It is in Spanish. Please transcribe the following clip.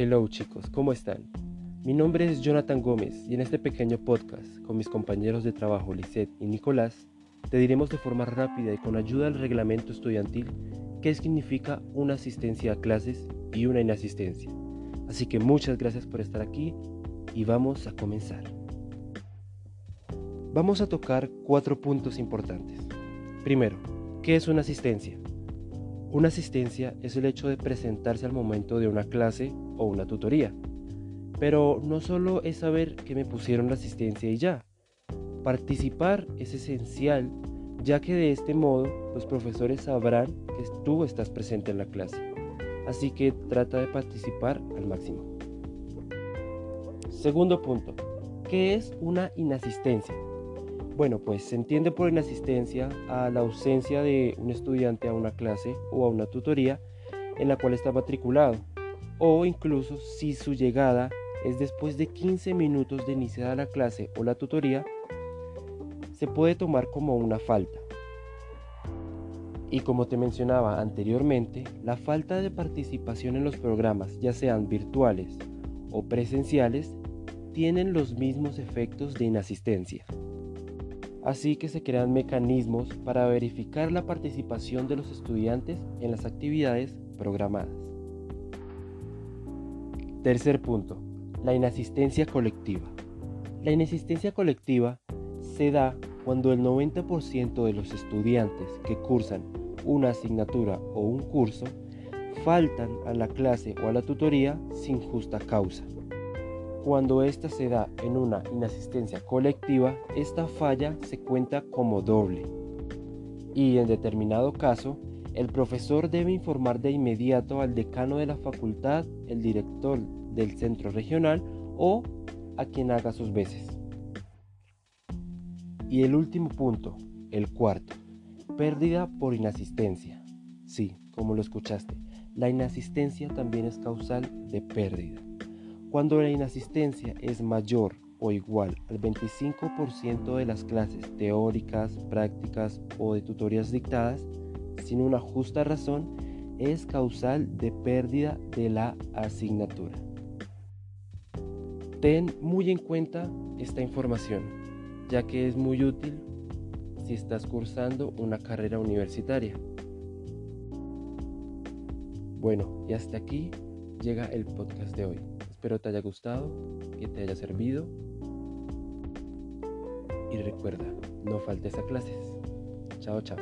Hello chicos, ¿cómo están? Mi nombre es Jonathan Gómez y en este pequeño podcast con mis compañeros de trabajo Lisette y Nicolás te diremos de forma rápida y con ayuda del reglamento estudiantil qué significa una asistencia a clases y una inasistencia. Así que muchas gracias por estar aquí y vamos a comenzar. Vamos a tocar cuatro puntos importantes. Primero, ¿qué es una asistencia? Una asistencia es el hecho de presentarse al momento de una clase o una tutoría. Pero no solo es saber que me pusieron la asistencia y ya. Participar es esencial ya que de este modo los profesores sabrán que tú estás presente en la clase. Así que trata de participar al máximo. Segundo punto, ¿qué es una inasistencia? Bueno, pues se entiende por inasistencia a la ausencia de un estudiante a una clase o a una tutoría en la cual está matriculado, o incluso si su llegada es después de 15 minutos de iniciada la clase o la tutoría, se puede tomar como una falta. Y como te mencionaba anteriormente, la falta de participación en los programas, ya sean virtuales o presenciales, tienen los mismos efectos de inasistencia. Así que se crean mecanismos para verificar la participación de los estudiantes en las actividades programadas. Tercer punto, la inasistencia colectiva. La inasistencia colectiva se da cuando el 90% de los estudiantes que cursan una asignatura o un curso faltan a la clase o a la tutoría sin justa causa. Cuando esta se da en una inasistencia colectiva, esta falla se cuenta como doble. Y en determinado caso, el profesor debe informar de inmediato al decano de la facultad, el director del centro regional o a quien haga sus veces. Y el último punto, el cuarto, pérdida por inasistencia. Sí, como lo escuchaste, la inasistencia también es causal de pérdida. Cuando la inasistencia es mayor o igual al 25% de las clases teóricas, prácticas o de tutorías dictadas, sin una justa razón, es causal de pérdida de la asignatura. Ten muy en cuenta esta información, ya que es muy útil si estás cursando una carrera universitaria. Bueno, y hasta aquí llega el podcast de hoy. Espero te haya gustado, que te haya servido. Y recuerda, no faltes a clases. Chao, chao.